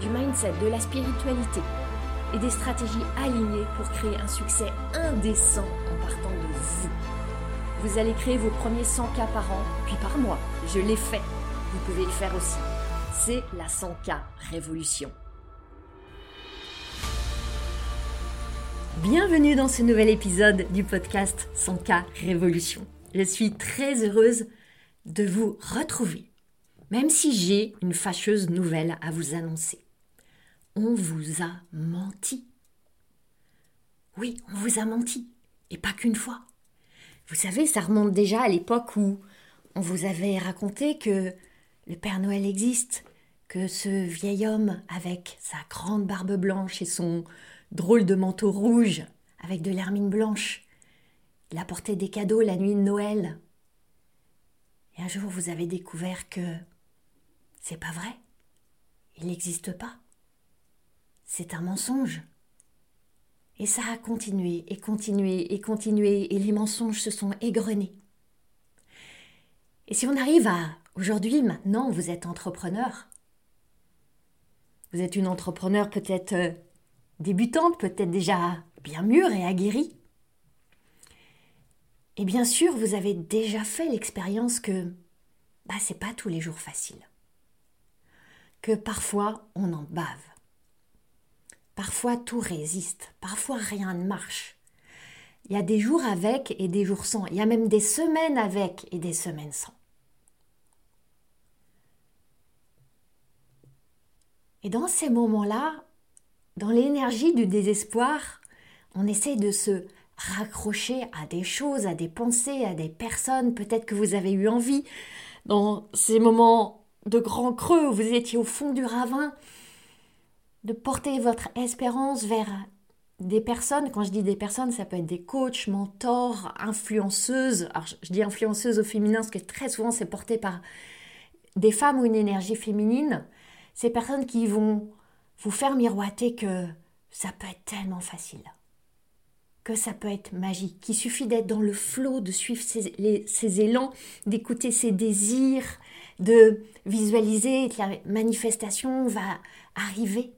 du mindset, de la spiritualité et des stratégies alignées pour créer un succès indécent en partant de vous. Vous allez créer vos premiers 100 k par an, puis par mois. Je l'ai fait. Vous pouvez le faire aussi. C'est la 100K Révolution. Bienvenue dans ce nouvel épisode du podcast 100K Révolution. Je suis très heureuse de vous retrouver, même si j'ai une fâcheuse nouvelle à vous annoncer. On vous a menti. Oui, on vous a menti, et pas qu'une fois. Vous savez, ça remonte déjà à l'époque où on vous avait raconté que le Père Noël existe, que ce vieil homme avec sa grande barbe blanche et son drôle de manteau rouge avec de l'hermine blanche, il apportait des cadeaux la nuit de Noël. Et un jour vous avez découvert que c'est pas vrai, il n'existe pas. C'est un mensonge. Et ça a continué et continué et continué et les mensonges se sont égrenés. Et si on arrive à aujourd'hui, maintenant, vous êtes entrepreneur. Vous êtes une entrepreneur peut-être euh, débutante, peut-être déjà bien mûre et aguerrie. Et bien sûr, vous avez déjà fait l'expérience que bah, c'est pas tous les jours facile. Que parfois on en bave. Parfois tout résiste, parfois rien ne marche. Il y a des jours avec et des jours sans. Il y a même des semaines avec et des semaines sans. Et dans ces moments-là, dans l'énergie du désespoir, on essaie de se raccrocher à des choses, à des pensées, à des personnes. Peut-être que vous avez eu envie, dans ces moments de grand creux où vous étiez au fond du ravin, de porter votre espérance vers des personnes, quand je dis des personnes, ça peut être des coachs, mentors, influenceuses. Alors je dis influenceuses au féminin parce que très souvent c'est porté par des femmes ou une énergie féminine. Ces personnes qui vont vous faire miroiter que ça peut être tellement facile, que ça peut être magique, qu'il suffit d'être dans le flot, de suivre ses, élans, d'écouter ses désirs, de visualiser que la manifestation va arriver.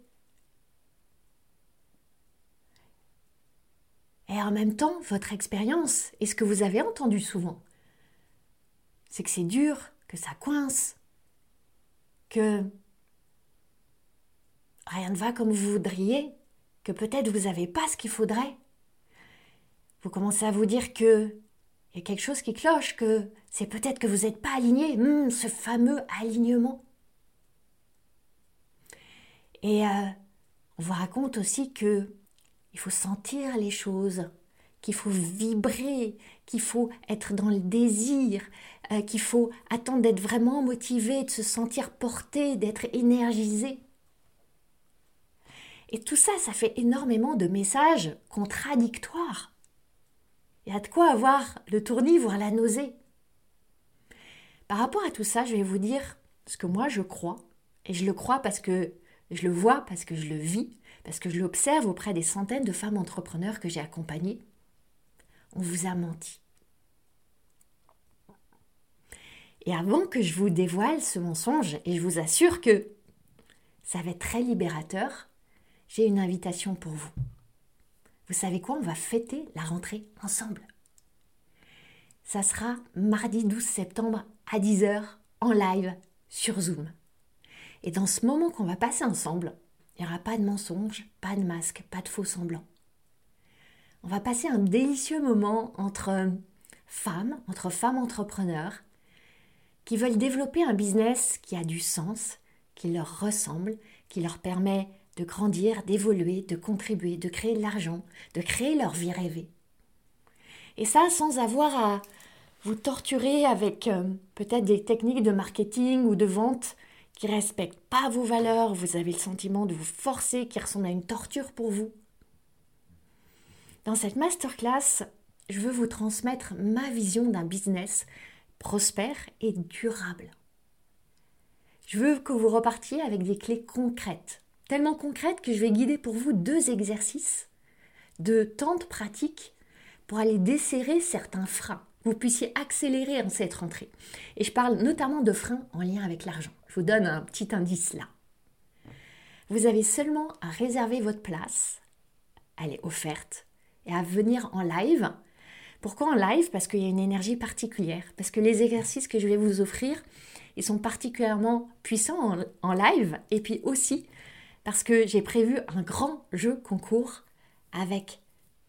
Et en même temps, votre expérience et ce que vous avez entendu souvent, c'est que c'est dur, que ça coince, que rien ne va comme vous voudriez, que peut-être vous n'avez pas ce qu'il faudrait. Vous commencez à vous dire que il y a quelque chose qui cloche, que c'est peut-être que vous n'êtes pas aligné, hmm, ce fameux alignement. Et euh, on vous raconte aussi que il faut sentir les choses, qu'il faut vibrer, qu'il faut être dans le désir, euh, qu'il faut attendre d'être vraiment motivé, de se sentir porté, d'être énergisé. Et tout ça, ça fait énormément de messages contradictoires. Il y a de quoi avoir le tournis, voire la nausée. Par rapport à tout ça, je vais vous dire ce que moi je crois, et je le crois parce que je le vois, parce que je le vis, parce que je l'observe auprès des centaines de femmes entrepreneurs que j'ai accompagnées. On vous a menti. Et avant que je vous dévoile ce mensonge, et je vous assure que ça va être très libérateur, j'ai une invitation pour vous. Vous savez quoi? On va fêter la rentrée ensemble. Ça sera mardi 12 septembre à 10h en live sur Zoom. Et dans ce moment qu'on va passer ensemble, il n'y aura pas de mensonges, pas de masque, pas de faux semblants. On va passer un délicieux moment entre femmes, entre femmes entrepreneurs, qui veulent développer un business qui a du sens, qui leur ressemble, qui leur permet de grandir, d'évoluer, de contribuer, de créer de l'argent, de créer leur vie rêvée. Et ça sans avoir à vous torturer avec euh, peut-être des techniques de marketing ou de vente qui ne respecte pas vos valeurs, vous avez le sentiment de vous forcer, qui ressemble à une torture pour vous. Dans cette masterclass, je veux vous transmettre ma vision d'un business prospère et durable. Je veux que vous repartiez avec des clés concrètes, tellement concrètes que je vais guider pour vous deux exercices de tentes pratiques pour aller desserrer certains freins, vous puissiez accélérer en cette rentrée. Et je parle notamment de freins en lien avec l'argent. Je vous donne un petit indice là. Vous avez seulement à réserver votre place, elle est offerte, et à venir en live. Pourquoi en live? Parce qu'il y a une énergie particulière, parce que les exercices que je vais vous offrir, ils sont particulièrement puissants en, en live, et puis aussi parce que j'ai prévu un grand jeu concours avec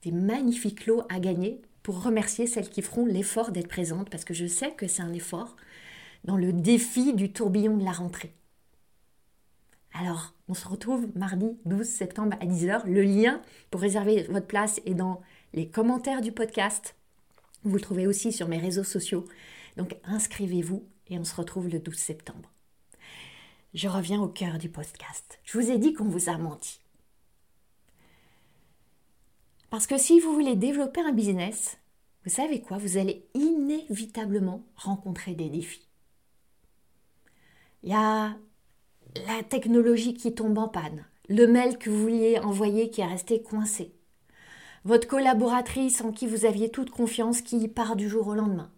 des magnifiques lots à gagner pour remercier celles qui feront l'effort d'être présentes, parce que je sais que c'est un effort dans le défi du tourbillon de la rentrée. Alors, on se retrouve mardi 12 septembre à 10h. Le lien pour réserver votre place est dans les commentaires du podcast. Vous le trouvez aussi sur mes réseaux sociaux. Donc inscrivez-vous et on se retrouve le 12 septembre. Je reviens au cœur du podcast. Je vous ai dit qu'on vous a menti. Parce que si vous voulez développer un business, vous savez quoi? Vous allez inévitablement rencontrer des défis. Il y a la technologie qui tombe en panne, le mail que vous vouliez envoyer qui est resté coincé, votre collaboratrice en qui vous aviez toute confiance qui part du jour au lendemain,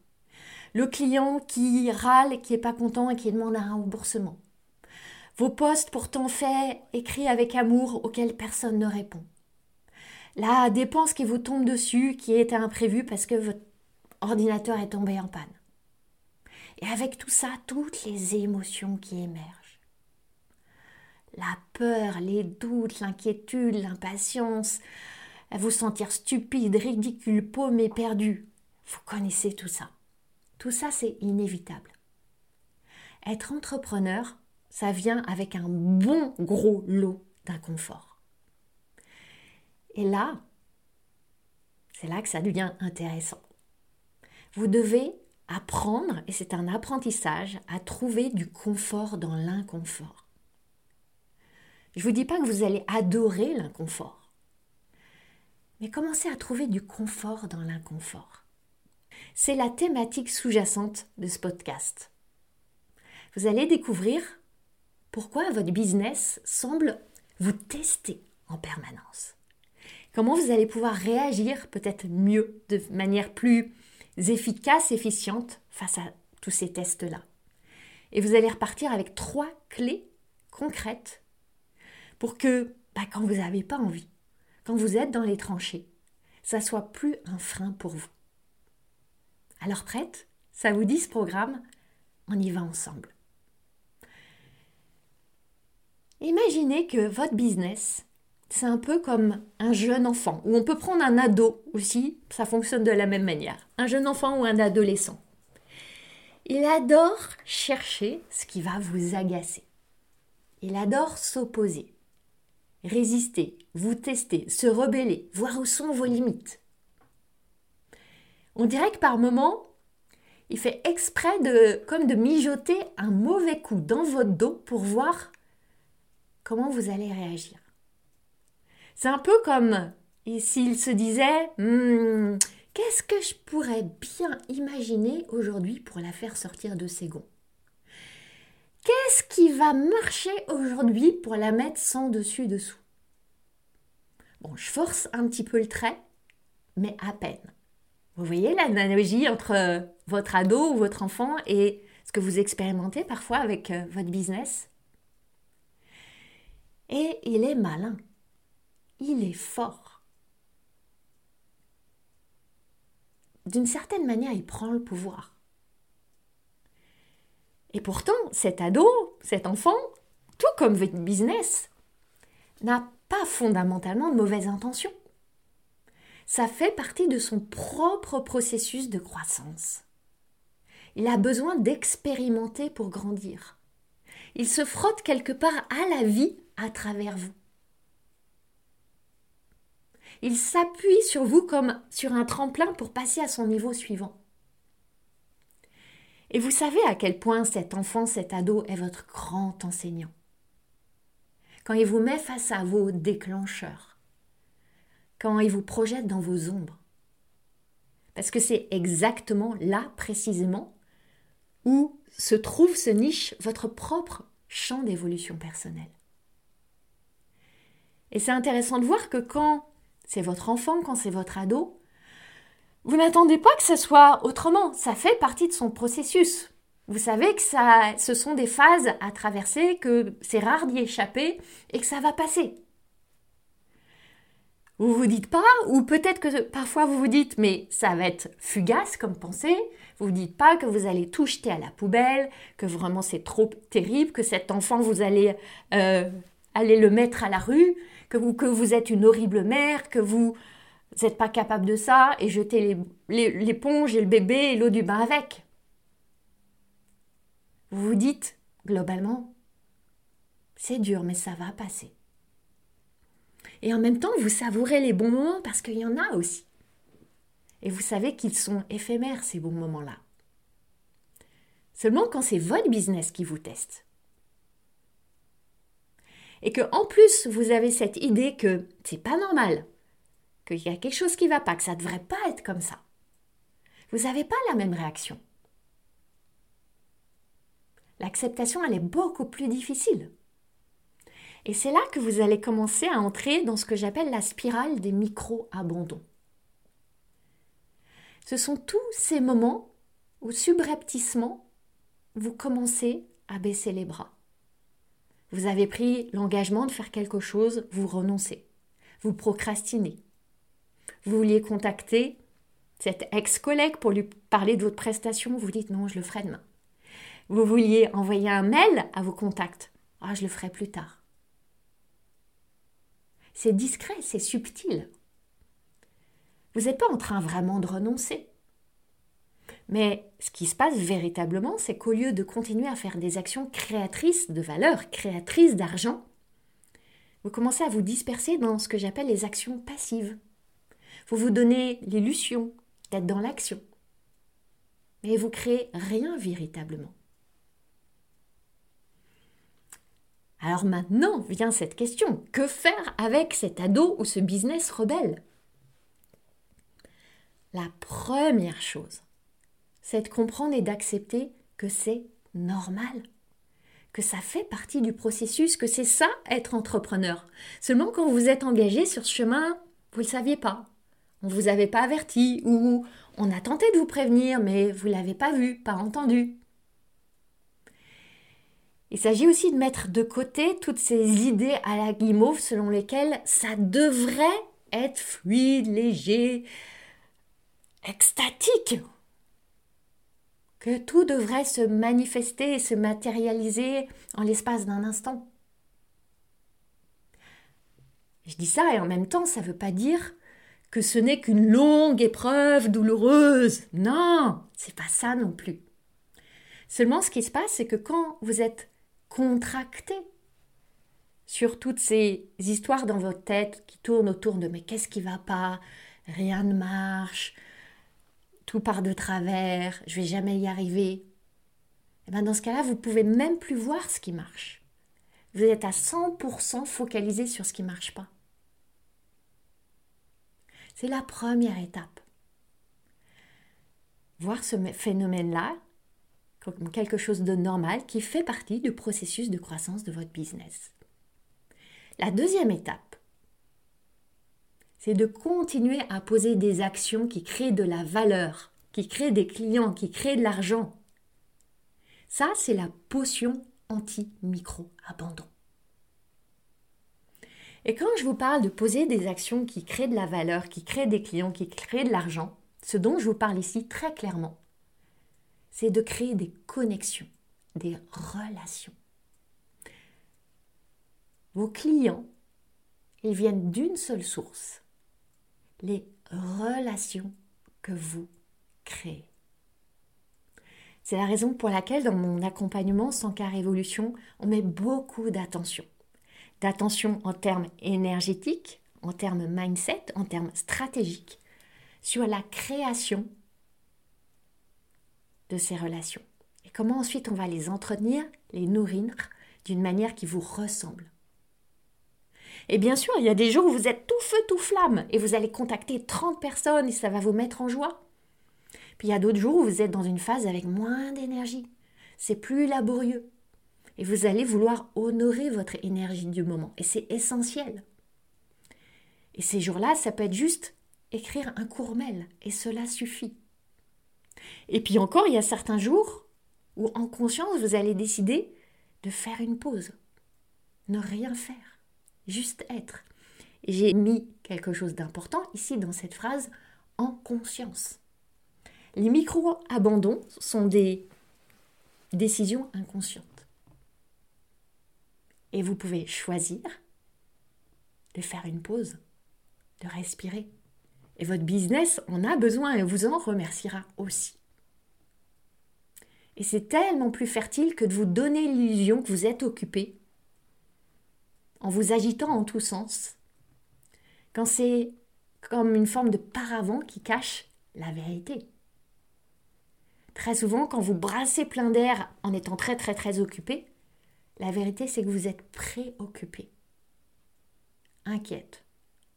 le client qui râle, qui n'est pas content et qui demande un remboursement, vos postes pourtant faits, écrits avec amour, auxquels personne ne répond, la dépense qui vous tombe dessus, qui était imprévue parce que votre ordinateur est tombé en panne. Et avec tout ça, toutes les émotions qui émergent. La peur, les doutes, l'inquiétude, l'impatience, vous sentir stupide, ridicule, paumé, perdu. Vous connaissez tout ça. Tout ça, c'est inévitable. Être entrepreneur, ça vient avec un bon gros lot d'inconfort. Et là, c'est là que ça devient intéressant. Vous devez apprendre, et c'est un apprentissage, à trouver du confort dans l'inconfort. Je ne vous dis pas que vous allez adorer l'inconfort, mais commencez à trouver du confort dans l'inconfort. C'est la thématique sous-jacente de ce podcast. Vous allez découvrir pourquoi votre business semble vous tester en permanence. Comment vous allez pouvoir réagir peut-être mieux, de manière plus efficace, efficiente face à tous ces tests-là? Et vous allez repartir avec trois clés concrètes pour que bah, quand vous n'avez pas envie, quand vous êtes dans les tranchées, ça soit plus un frein pour vous. Alors prête? Ça vous dit ce programme? On y va ensemble. Imaginez que votre business, c'est un peu comme un jeune enfant, ou on peut prendre un ado aussi, ça fonctionne de la même manière, un jeune enfant ou un adolescent. Il adore chercher ce qui va vous agacer. Il adore s'opposer, résister, vous tester, se rebeller, voir où sont vos limites. On dirait que par moments, il fait exprès de, comme de mijoter un mauvais coup dans votre dos pour voir comment vous allez réagir. C'est un peu comme s'il se disait hmm, Qu'est-ce que je pourrais bien imaginer aujourd'hui pour la faire sortir de ses gonds? Qu'est-ce qui va marcher aujourd'hui pour la mettre sans dessus-dessous Bon, je force un petit peu le trait, mais à peine. Vous voyez l'analogie entre votre ado ou votre enfant et ce que vous expérimentez parfois avec euh, votre business? Et il est malin il est fort. D'une certaine manière, il prend le pouvoir. Et pourtant, cet ado, cet enfant, tout comme votre business, n'a pas fondamentalement de mauvaises intentions. Ça fait partie de son propre processus de croissance. Il a besoin d'expérimenter pour grandir. Il se frotte quelque part à la vie à travers vous. Il s'appuie sur vous comme sur un tremplin pour passer à son niveau suivant. Et vous savez à quel point cet enfant, cet ado est votre grand enseignant. Quand il vous met face à vos déclencheurs, quand il vous projette dans vos ombres. Parce que c'est exactement là, précisément, où se trouve, ce niche, votre propre champ d'évolution personnelle. Et c'est intéressant de voir que quand c'est votre enfant, quand c'est votre ado, vous n'attendez pas que ce soit autrement. Ça fait partie de son processus. Vous savez que ça, ce sont des phases à traverser, que c'est rare d'y échapper et que ça va passer. Vous vous dites pas, ou peut-être que parfois vous vous dites, mais ça va être fugace comme pensée. Vous vous dites pas que vous allez tout jeter à la poubelle, que vraiment c'est trop terrible, que cet enfant vous allez euh, aller le mettre à la rue, que vous, êtes une horrible mère, que vous n'êtes pas capable de ça et jeter l'éponge et le bébé et l'eau du bain avec. Vous vous dites, globalement, c'est dur, mais ça va passer. Et en même temps, vous savourez les bons moments parce qu'il y en a aussi. Et vous savez qu'ils sont éphémères, ces bons moments-là. Seulement quand c'est votre business qui vous teste. Et que en plus, vous avez cette idée que c'est pas normal, qu'il y a quelque chose qui va pas, que ça devrait pas être comme ça. Vous n'avez pas la même réaction. L'acceptation, elle est beaucoup plus difficile. Et c'est là que vous allez commencer à entrer dans ce que j'appelle la spirale des micro-abandons. Ce sont tous ces moments où subrepticement, vous commencez à baisser les bras. Vous avez pris l'engagement de faire quelque chose, vous renoncez. Vous procrastinez. Vous vouliez contacter cet ex-collègue pour lui parler de votre prestation, vous dites non, je le ferai demain. Vous vouliez envoyer un mail à vos contacts. Ah, je le ferai plus tard. C'est discret, c'est subtil. Vous n'êtes pas en train vraiment de renoncer. Mais ce qui se passe véritablement, c'est qu'au lieu de continuer à faire des actions créatrices de valeur, créatrices d'argent, vous commencez à vous disperser dans ce que j'appelle les actions passives. Vous vous donnez l'illusion d'être dans l'action. Mais vous créez rien véritablement. Alors maintenant vient cette question. Que faire avec cet ado ou ce business rebelle? La première chose, c'est de comprendre et d'accepter que c'est normal, que ça fait partie du processus, que c'est ça être entrepreneur. Seulement quand vous êtes engagé sur ce chemin, vous ne le saviez pas. On ne vous avait pas averti ou on a tenté de vous prévenir mais vous ne l'avez pas vu, pas entendu. Il s'agit aussi de mettre de côté toutes ces idées à la guimauve selon lesquelles ça devrait être fluide, léger, extatique. Que tout devrait se manifester et se matérialiser en l'espace d'un instant. Je dis ça et en même temps, ça ne veut pas dire que ce n'est qu'une longue épreuve douloureuse. Non, c'est pas ça non plus. Seulement, ce qui se passe, c'est que quand vous êtes contracté sur toutes ces histoires dans votre tête qui tournent autour de mais qu'est-ce qui va pas? Rien ne marche, tout part de travers, je vais jamais y arriver. Eh ben dans ce cas-là, vous pouvez même plus voir ce qui marche. Vous êtes à 100% focalisé sur ce qui marche pas. C'est la première étape. Voir ce phénomène-là comme quelque chose de normal qui fait partie du processus de croissance de votre business. La deuxième étape, c'est de continuer à poser des actions qui créent de la valeur, qui créent des clients, qui créent de l'argent. Ça, c'est la potion anti-micro-abandon. Et quand je vous parle de poser des actions qui créent de la valeur, qui créent des clients, qui créent de l'argent, ce dont je vous parle ici très clairement, c'est de créer des connexions, des relations. Vos clients, ils viennent d'une seule source, les relations que vous créez. C'est la raison pour laquelle dans mon accompagnement sans cas révolution, on met beaucoup d'attention. D'attention en termes énergétiques, en termes mindset, en termes stratégiques, sur la création de ces relations. et comment ensuite on va les entretenir, les nourrir d'une manière qui vous ressemble. Et bien sûr, il y a des jours où vous êtes tout feu, tout flamme, et vous allez contacter 30 personnes et ça va vous mettre en joie. Puis il y a d'autres jours où vous êtes dans une phase avec moins d'énergie. C'est plus laborieux. Et vous allez vouloir honorer votre énergie du moment. Et c'est essentiel. Et ces jours-là, ça peut être juste écrire un court. Et cela suffit. Et puis encore, il y a certains jours où en conscience, vous allez décider de faire une pause. Ne rien faire. Juste être. J'ai mis quelque chose d'important ici dans cette phrase, en conscience. Les micro-abandons sont des décisions inconscientes. Et vous pouvez choisir de faire une pause, de respirer. Et votre business en a besoin et vous en remerciera aussi. Et c'est tellement plus fertile que de vous donner l'illusion que vous êtes occupé en vous agitant en tous sens, quand c'est comme une forme de paravent qui cache la vérité. Très souvent, quand vous brassez plein d'air en étant très très très occupé, la vérité c'est que vous êtes préoccupé, inquiète,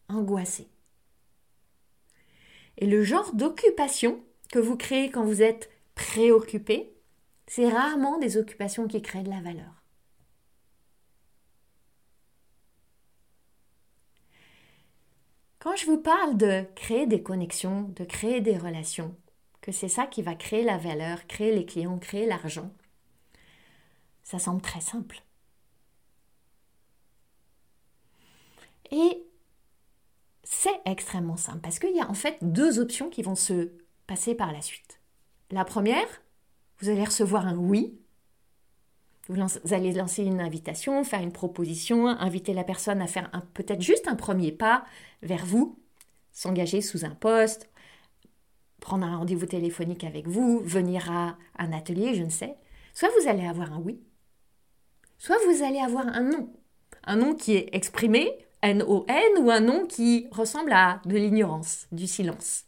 angoissé. Et le genre d'occupation que vous créez quand vous êtes préoccupé, c'est rarement des occupations qui créent de la valeur. Quand je vous parle de créer des connexions, de créer des relations, que c'est ça qui va créer la valeur, créer les clients, créer l'argent, ça semble très simple. Et c'est extrêmement simple parce qu'il y a en fait deux options qui vont se passer par la suite. La première, vous allez recevoir un oui. Vous, allez lancer une invitation, faire une proposition, inviter la personne à faire peut-être juste un premier pas vers vous, s'engager sous un poste, prendre un rendez-vous téléphonique avec vous, venir à un atelier, je ne sais. Soit vous allez avoir un oui, soit vous allez avoir un non. Un nom qui est exprimé, N-O-N, ou un nom qui ressemble à de l'ignorance, du silence.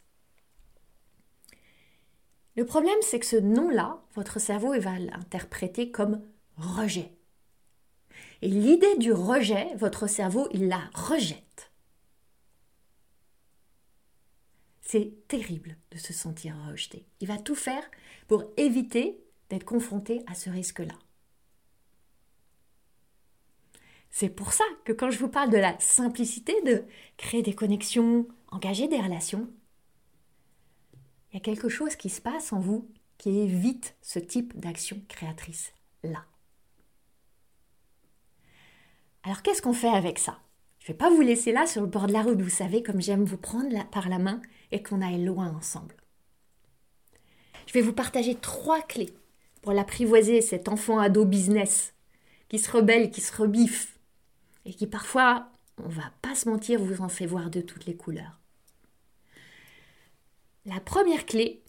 Le problème, c'est que ce nom-là, votre cerveau va l'interpréter comme rejet. Et l'idée du rejet, votre cerveau, il la rejette. C'est terrible de se sentir rejeté. Il va tout faire pour éviter d'être confronté à ce risque-là. C'est pour ça que quand je vous parle de la simplicité de créer des connexions, engager des relations, il y a quelque chose qui se passe en vous qui évite ce type d'action créatrice-là. Alors qu'est-ce qu'on fait avec ça? Je ne vais pas vous laisser là sur le bord de la route, vous savez, comme j'aime vous prendre par la main et qu'on aille loin ensemble. Je vais vous partager trois clés pour l'apprivoiser, cet enfant ado business qui se rebelle, qui se rebiffe et qui parfois, on va pas se mentir, vous en fait voir de toutes les couleurs. La première clé,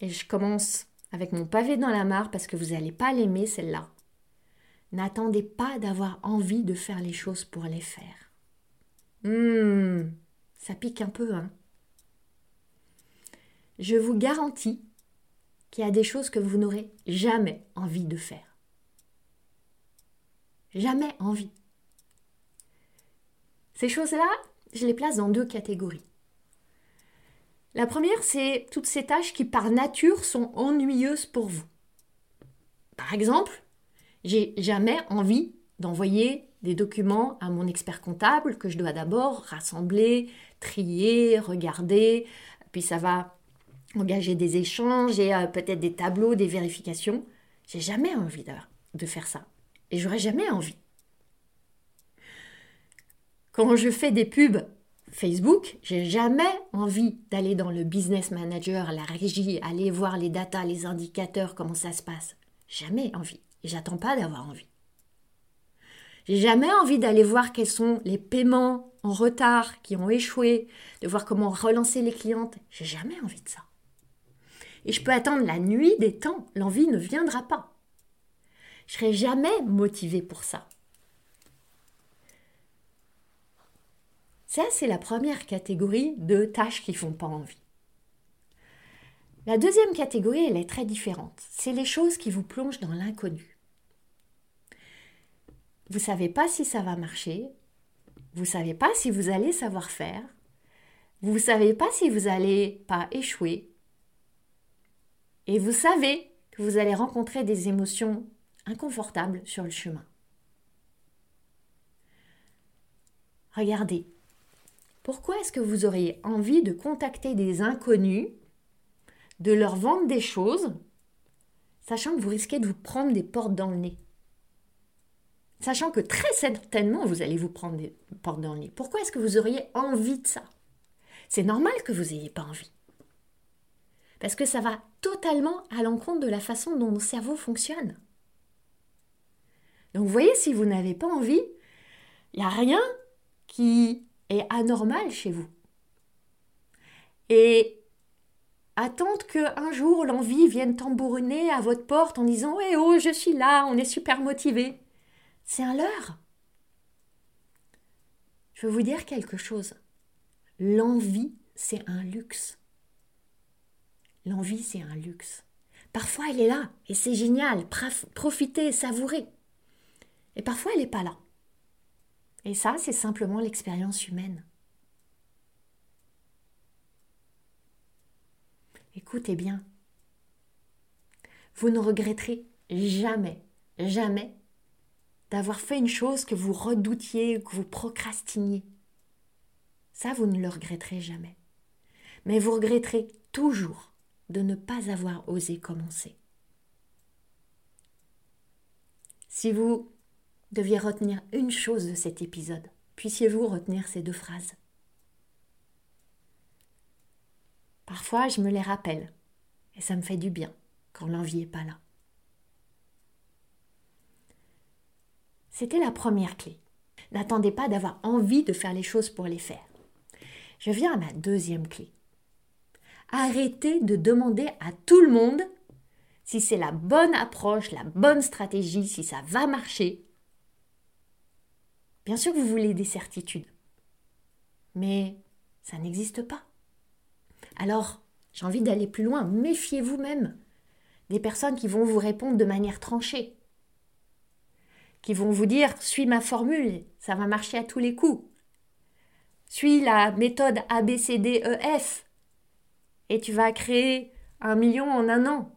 et je commence avec mon pavé dans la mare parce que vous n'allez pas l'aimer celle-là. N'attendez pas d'avoir envie de faire les choses pour les faire. Hum, ça pique un peu, hein. Je vous garantis qu'il y a des choses que vous n'aurez jamais envie de faire. Jamais envie. Ces choses-là, je les place dans deux catégories. La première, c'est toutes ces tâches qui par nature sont ennuyeuses pour vous. Par exemple, j'ai jamais envie d'envoyer des documents à mon expert comptable que je dois d'abord rassembler, trier, regarder, puis ça va engager des échanges et euh, peut-être des tableaux, des vérifications. J'ai jamais envie de, de faire ça. Et j'aurais jamais envie. Quand je fais des pubs Facebook, j'ai jamais envie d'aller dans le business manager, la régie, aller voir les datas, les indicateurs, comment ça se passe. Jamais envie. Et j'attends pas d'avoir envie. J'ai jamais envie d'aller voir quels sont les paiements en retard qui ont échoué, de voir comment relancer les clientes. J'ai jamais envie de ça. Et je peux attendre la nuit des temps, l'envie ne viendra pas. Je serai jamais motivée pour ça. Ça, c'est la première catégorie de tâches qui font pas envie. La deuxième catégorie, est très différente. C'est les choses qui vous plongent dans l'inconnu. Vous ne savez pas si ça va marcher, vous ne savez pas si vous allez savoir faire, vous ne savez pas si vous allez pas échouer, et vous savez que vous allez rencontrer des émotions inconfortables sur le chemin. Regardez, pourquoi est-ce que vous auriez envie de contacter des inconnus, de leur vendre des choses, sachant que vous risquez de vous prendre des portes dans le nez Sachant que très certainement vous allez vous prendre des portes dans le nez. Pourquoi est-ce que vous auriez envie de ça? C'est normal que vous n'ayez pas envie. Parce que ça va totalement à l'encontre de la façon dont nos cerveau fonctionne. Donc vous voyez, si vous n'avez pas envie, il n'y a rien qui est anormal chez vous. Et attendre qu'un jour l'envie vienne tambouriner à votre porte en disant Eh oh, je suis là, on est super motivé. C'est un leurre. Je veux vous dire quelque chose. L'envie, c'est un luxe. L'envie, c'est un luxe. Parfois, elle est là et c'est génial. Profitez, savourez. Et parfois, elle n'est pas là. Et ça, c'est simplement l'expérience humaine. Écoutez bien. Vous ne regretterez jamais, jamais d'avoir fait une chose que vous redoutiez, que vous procrastiniez. Ça, vous ne le regretterez jamais. Mais vous regretterez toujours de ne pas avoir osé commencer. Si vous deviez retenir une chose de cet épisode, puissiez-vous retenir ces deux phrases Parfois, je me les rappelle, et ça me fait du bien quand l'envie n'est pas là. C'était la première clé. N'attendez pas d'avoir envie de faire les choses pour les faire. Je viens à ma deuxième clé. Arrêtez de demander à tout le monde si c'est la bonne approche, la bonne stratégie, si ça va marcher. Bien sûr que vous voulez des certitudes, mais ça n'existe pas. Alors, j'ai envie d'aller plus loin. Méfiez-vous même des personnes qui vont vous répondre de manière tranchée, qui vont vous dire suis ma formule, ça va marcher à tous les coups. Suis la méthode ABCDEF, et tu vas créer un million en un an.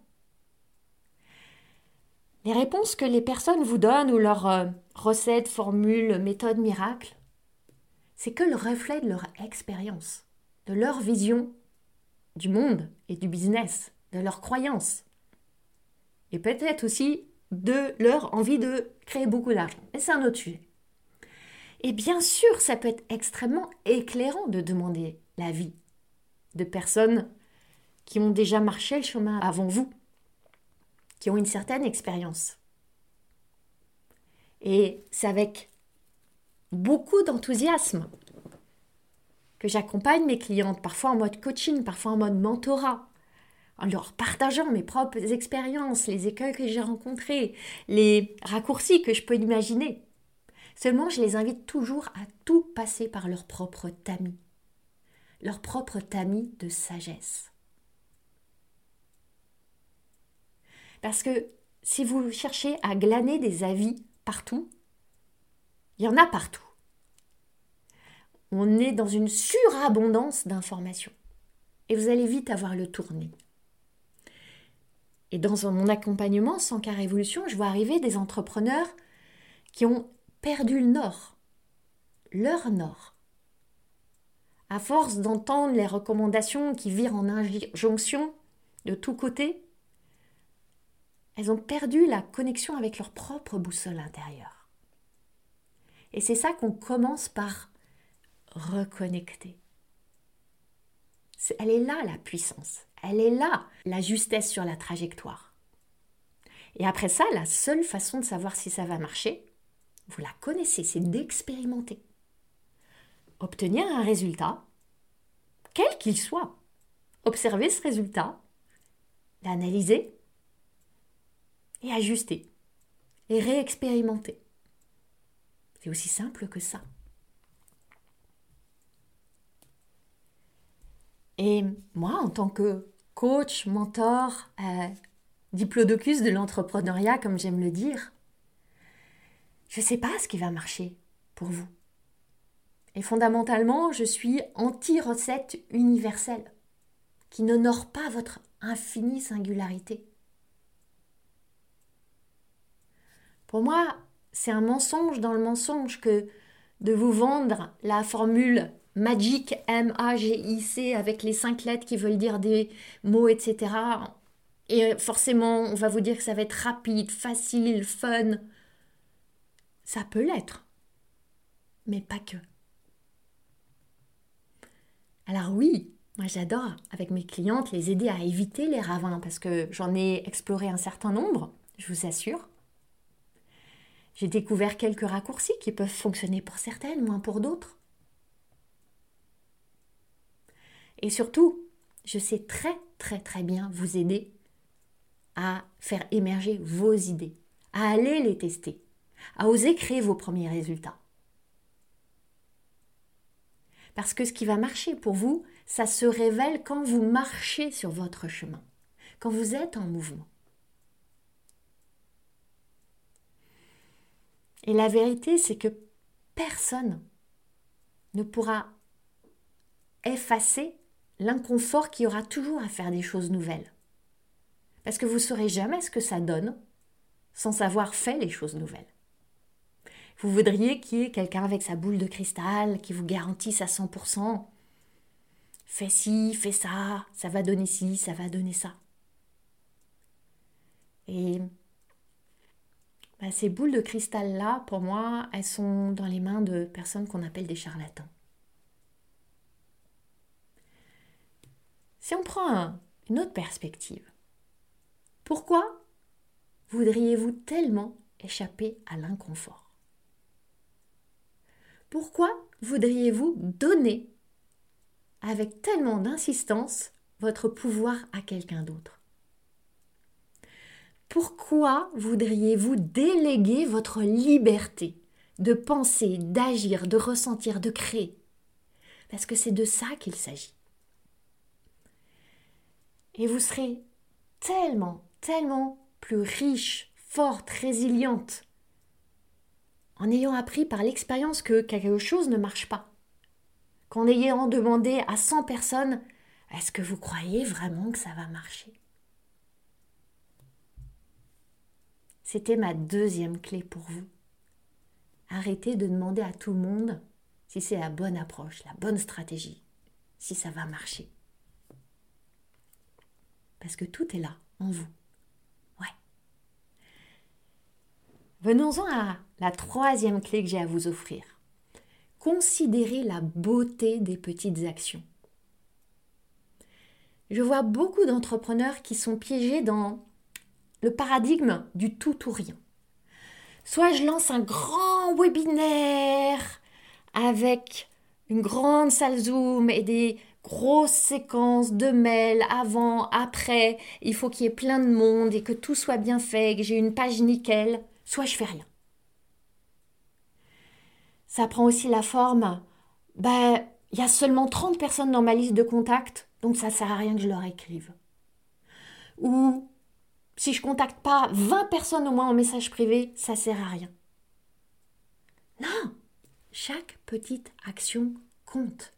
Les réponses que les personnes vous donnent ou leurs euh, recettes, formules, méthodes miracles, c'est que le reflet de leur expérience, de leur vision du monde et du business, de leurs croyances. Et peut-être aussi de leur envie de créer beaucoup d'argent. Mais c'est un autre sujet. Et bien sûr, ça peut être extrêmement éclairant de demander l'avis de personnes qui ont déjà marché le chemin avant vous, qui ont une certaine expérience. Et c'est avec beaucoup d'enthousiasme que j'accompagne mes clientes, parfois en mode coaching, parfois en mode mentorat, en leur partageant mes propres expériences, les écueils que j'ai rencontrés, les raccourcis que je peux imaginer. Seulement, je les invite toujours à tout passer par leur propre tamis, leur propre tamis de sagesse. Parce que si vous cherchez à glaner des avis partout, il y en a partout. On est dans une surabondance d'informations. Et vous allez vite avoir le tourné. Et dans mon accompagnement sans cas révolution, je vois arriver des entrepreneurs qui ont perdu le nord, leur nord. À force d'entendre les recommandations qui virent en injonction de tous côtés, elles ont perdu la connexion avec leur propre boussole intérieure. Et c'est ça qu'on commence par reconnecter. Elle est là la puissance, elle est là la justesse sur la trajectoire. Et après ça, la seule façon de savoir si ça va marcher, vous la connaissez, c'est d'expérimenter. Obtenir un résultat, quel qu'il soit. Observer ce résultat, l'analyser et ajuster et réexpérimenter. C'est aussi simple que ça. Et moi, en tant que coach, mentor, euh, diplodocus de l'entrepreneuriat, comme j'aime le dire, je ne sais pas ce qui va marcher pour vous. Et fondamentalement, je suis anti-recette universelle qui n'honore pas votre infinie singularité. Pour moi, c'est un mensonge dans le mensonge que de vous vendre la formule Magic M-A-G-I-C avec les cinq lettres qui veulent dire des mots, etc. Et forcément, on va vous dire que ça va être rapide, facile, fun. Ça peut l'être, mais pas que. Alors oui, moi j'adore avec mes clientes les aider à éviter les ravins parce que j'en ai exploré un certain nombre, je vous assure. J'ai découvert quelques raccourcis qui peuvent fonctionner pour certaines, moins pour d'autres. Et surtout, je sais très très très bien vous aider à faire émerger vos idées, à aller les tester, à oser créer vos premiers résultats. Parce que ce qui va marcher pour vous, ça se révèle quand vous marchez sur votre chemin, quand vous êtes en mouvement. Et la vérité, c'est que personne ne pourra effacer l'inconfort qui aura toujours à faire des choses nouvelles. Parce que vous ne saurez jamais ce que ça donne sans avoir fait les choses nouvelles. Vous voudriez qu'il y ait quelqu'un avec sa boule de cristal qui vous garantisse à 100% fais ci, fais ça, ça va donner ci, ça va donner ça. Et bah, ces boules de cristal-là, pour moi, elles sont dans les mains de personnes qu'on appelle des charlatans. Si on prend une autre perspective, pourquoi voudriez-vous tellement échapper à l'inconfort? Pourquoi voudriez-vous donner avec tellement d'insistance votre pouvoir à quelqu'un d'autre? Pourquoi voudriez-vous déléguer votre liberté de penser, d'agir, de ressentir, de créer? Parce que c'est de ça qu'il s'agit. Et vous serez tellement, tellement plus riche, forte, résiliente, en ayant appris par l'expérience que quelque chose ne marche pas qu'en ayant demandé à 100 personnes Est-ce que vous croyez vraiment que ça va marcher? C'était ma deuxième clé pour vous. Arrêtez de demander à tout le monde si c'est la bonne approche, la bonne stratégie, si ça va marcher. Parce que tout est là, en vous. Ouais. Venons-en à la troisième clé que j'ai à vous offrir considérez la beauté des petites actions. Je vois beaucoup d'entrepreneurs qui sont piégés dans le paradigme du tout ou rien. Soit je lance un grand webinaire avec une grande salle Zoom et des grosses séquences de mails avant, après, il faut qu'il y ait plein de monde et que tout soit bien fait, que j'ai une page nickel, soit je fais rien. Ça prend aussi la forme, ben, il y a seulement 30 personnes dans ma liste de contacts, donc ça sert à rien que je leur écrive. Ou si je contacte pas 20 personnes au moins en message privé, ça sert à rien. Non, chaque petite action compte.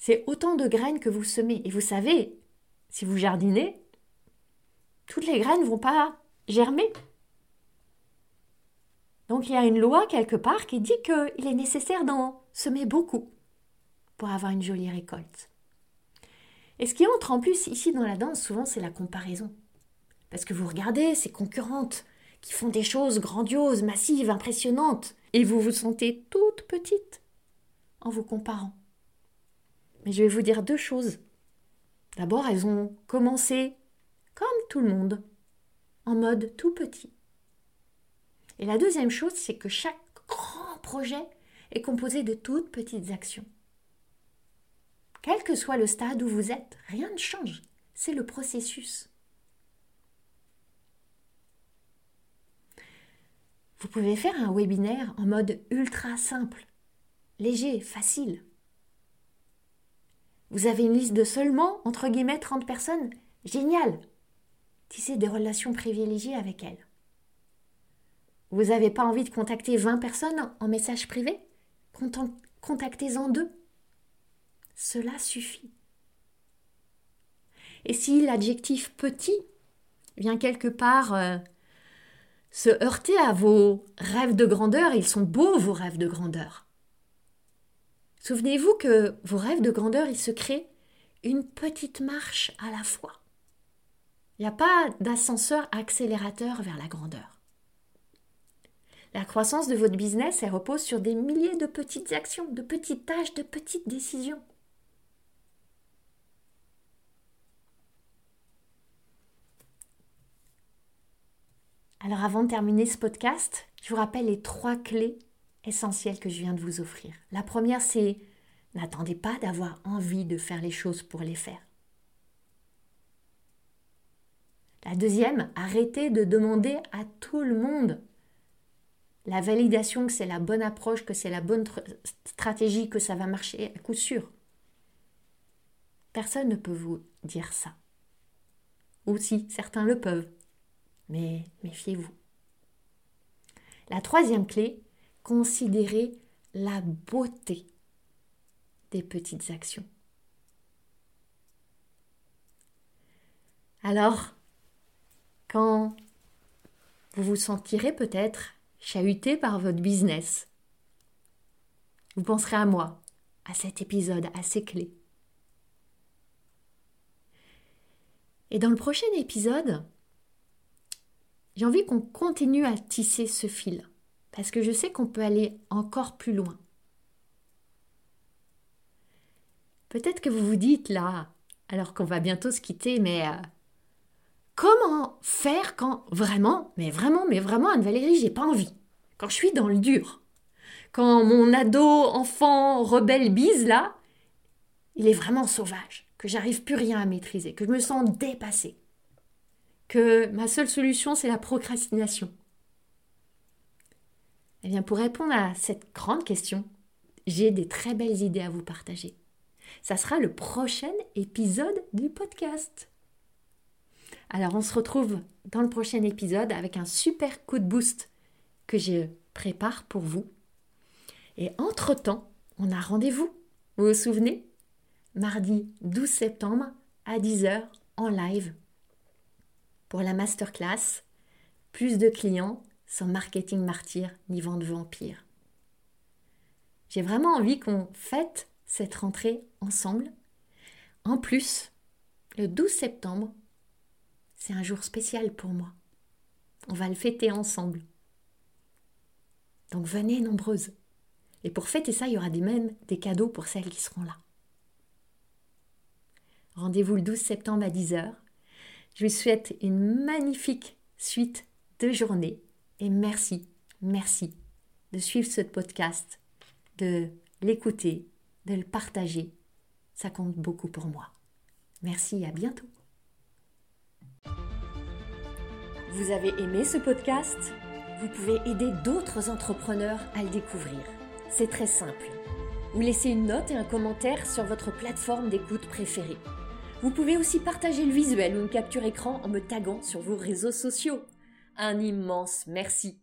C'est autant de graines que vous semez. Et vous savez, si vous jardinez, toutes les graines ne vont pas germer. Donc il y a une loi quelque part qui dit qu'il est nécessaire d'en semer beaucoup pour avoir une jolie récolte. Et ce qui entre en plus ici dans la danse, souvent, c'est la comparaison. Parce que vous regardez ces concurrentes qui font des choses grandioses, massives, impressionnantes, et vous vous sentez toute petite en vous comparant. Mais je vais vous dire deux choses. D'abord, elles ont commencé comme tout le monde, en mode tout petit. Et la deuxième chose, c'est que chaque grand projet est composé de toutes petites actions. Quel que soit le stade où vous êtes, rien ne change. C'est le processus. Vous pouvez faire un webinaire en mode ultra simple, léger, facile. Vous avez une liste de seulement, entre guillemets, 30 personnes Génial Tissez des relations privilégiées avec elles. Vous n'avez pas envie de contacter 20 personnes en message privé? Contactez-en deux. Cela suffit. Et si l'adjectif petit vient quelque part euh, se heurter à vos rêves de grandeur, ils sont beaux vos rêves de grandeur. Souvenez-vous que vos rêves de grandeur, ils se créent une petite marche à la fois. Il n'y a pas d'ascenseur accélérateur vers la grandeur. La croissance de votre business, elle repose sur des milliers de petites actions, de petites tâches, de petites décisions. Alors avant de terminer ce podcast, je vous rappelle les trois clés essentielles que je viens de vous offrir. La première, c'est n'attendez pas d'avoir envie de faire les choses pour les faire. La deuxième, arrêtez de demander à tout le monde la validation que c'est la bonne approche, que c'est la bonne stratégie, que ça va marcher à coup sûr. Personne ne peut vous dire ça. Ou si, certains le peuvent. Mais méfiez-vous. La troisième clé, considérez la beauté des petites actions. Alors, quand vous vous sentirez peut-être chahuté par votre business, vous penserez à moi, à cet épisode, à ces clés. Et dans le prochain épisode, j'ai envie qu'on continue à tisser ce fil, parce que je sais qu'on peut aller encore plus loin. Peut-être que vous vous dites là, alors qu'on va bientôt se quitter, mais euh, comment faire quand vraiment, mais vraiment, mais vraiment, Anne-Valérie, j'ai pas envie. Quand je suis dans le dur. Quand mon ado, enfant, rebelle bise là, il est vraiment sauvage, que j'arrive plus rien à maîtriser, que je me sens dépassée que ma seule solution, c'est la procrastination Eh bien, pour répondre à cette grande question, j'ai des très belles idées à vous partager. Ça sera le prochain épisode du podcast. Alors, on se retrouve dans le prochain épisode avec un super coup de boost que je prépare pour vous. Et entre-temps, on a rendez-vous. Vous vous souvenez? Mardi 12 septembre à 10h en live pour la masterclass Plus de clients sans marketing martyr ni vente vampire. J'ai vraiment envie qu'on fête cette rentrée ensemble. En plus, le 12 septembre, c'est un jour spécial pour moi. On va le fêter ensemble. Donc venez nombreuses. Et pour fêter ça, il y aura des des cadeaux pour celles qui seront là. Rendez-vous le 12 septembre à 10h je vous souhaite une magnifique suite de journée et merci, merci de suivre ce podcast, de l'écouter, de le partager. Ça compte beaucoup pour moi. Merci, à bientôt. Vous avez aimé ce podcast? Vous pouvez aider d'autres entrepreneurs à le découvrir. C'est très simple. Vous laissez une note et un commentaire sur votre plateforme d'écoute préférée. Vous pouvez aussi partager le visuel ou une capture écran en me taguant sur vos réseaux sociaux. Un immense merci.